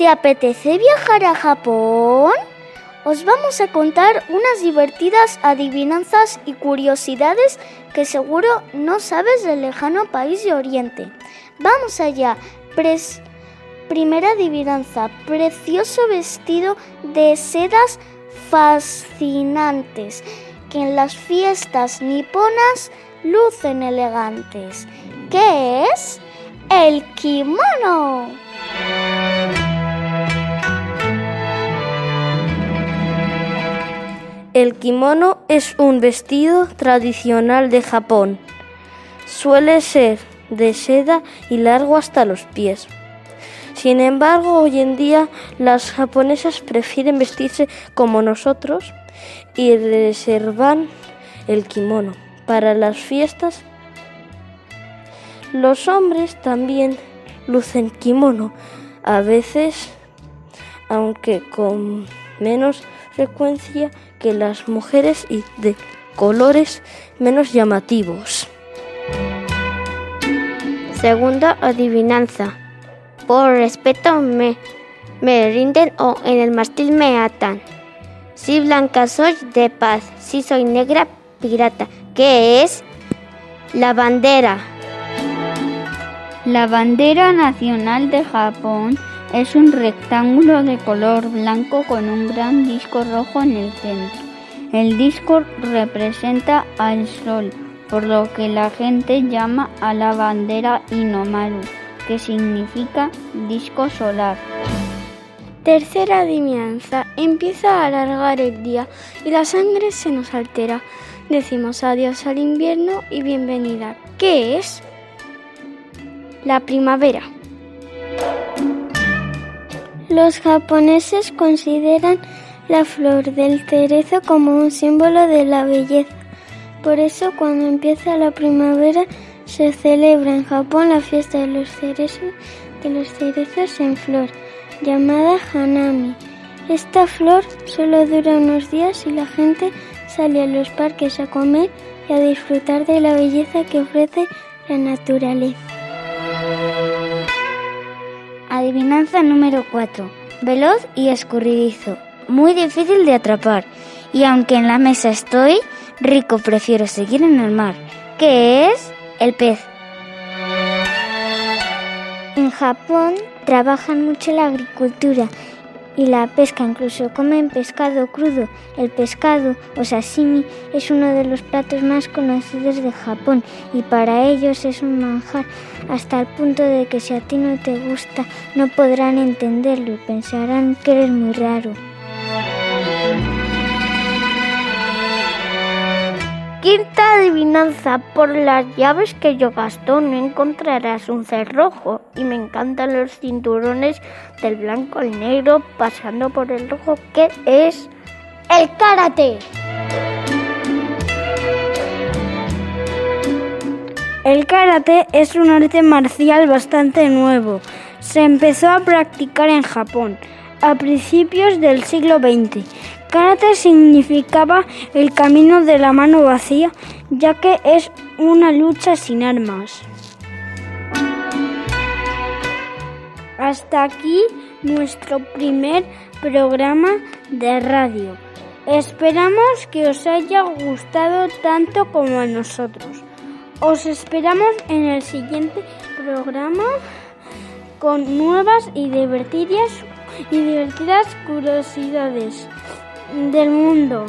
¿Te apetece viajar a Japón? Os vamos a contar unas divertidas adivinanzas y curiosidades que seguro no sabes del lejano país de Oriente. Vamos allá. Primera adivinanza. Precioso vestido de sedas fascinantes que en las fiestas niponas lucen elegantes. ¿Qué es? El kimono. El kimono es un vestido tradicional de Japón. Suele ser de seda y largo hasta los pies. Sin embargo, hoy en día las japonesas prefieren vestirse como nosotros y reservan el kimono para las fiestas. Los hombres también lucen kimono, a veces, aunque con menos frecuencia que las mujeres y de colores menos llamativos. Segunda adivinanza. Por respeto me, me rinden o en el mástil me atan. Si blanca soy de paz, si soy negra pirata. ¿Qué es? La bandera. La bandera nacional de Japón es un rectángulo de color blanco con un gran disco rojo en el centro. El disco representa al sol, por lo que la gente llama a la bandera Inomaru, que significa disco solar. Tercera adivinanza. Empieza a alargar el día y la sangre se nos altera. Decimos adiós al invierno y bienvenida. ¿Qué es? La primavera. Los japoneses consideran la flor del cerezo como un símbolo de la belleza. Por eso cuando empieza la primavera se celebra en Japón la fiesta de los cerezos, de los cerezos en flor, llamada Hanami. Esta flor solo dura unos días y la gente sale a los parques a comer y a disfrutar de la belleza que ofrece la naturaleza. Adivinanza número 4. Veloz y escurridizo. Muy difícil de atrapar. Y aunque en la mesa estoy, rico prefiero seguir en el mar. ¿Qué es? El pez. En Japón trabajan mucho la agricultura y la pesca, incluso comen pescado crudo. El pescado o sashimi es uno de los platos más conocidos de Japón y para ellos es un manjar hasta el punto de que si a ti no te gusta no podrán entenderlo y pensarán que eres muy raro. Quinta adivinanza. Por las llaves que yo gasto no encontrarás un cerrojo. Y me encantan los cinturones del blanco al negro pasando por el rojo. ¿Qué es? El karate. El karate es un arte marcial bastante nuevo. Se empezó a practicar en Japón a principios del siglo XX. Karate significaba el camino de la mano vacía, ya que es una lucha sin armas. Hasta aquí nuestro primer programa de radio. Esperamos que os haya gustado tanto como a nosotros. Os esperamos en el siguiente programa con nuevas y divertidas y divertidas curiosidades del mundo.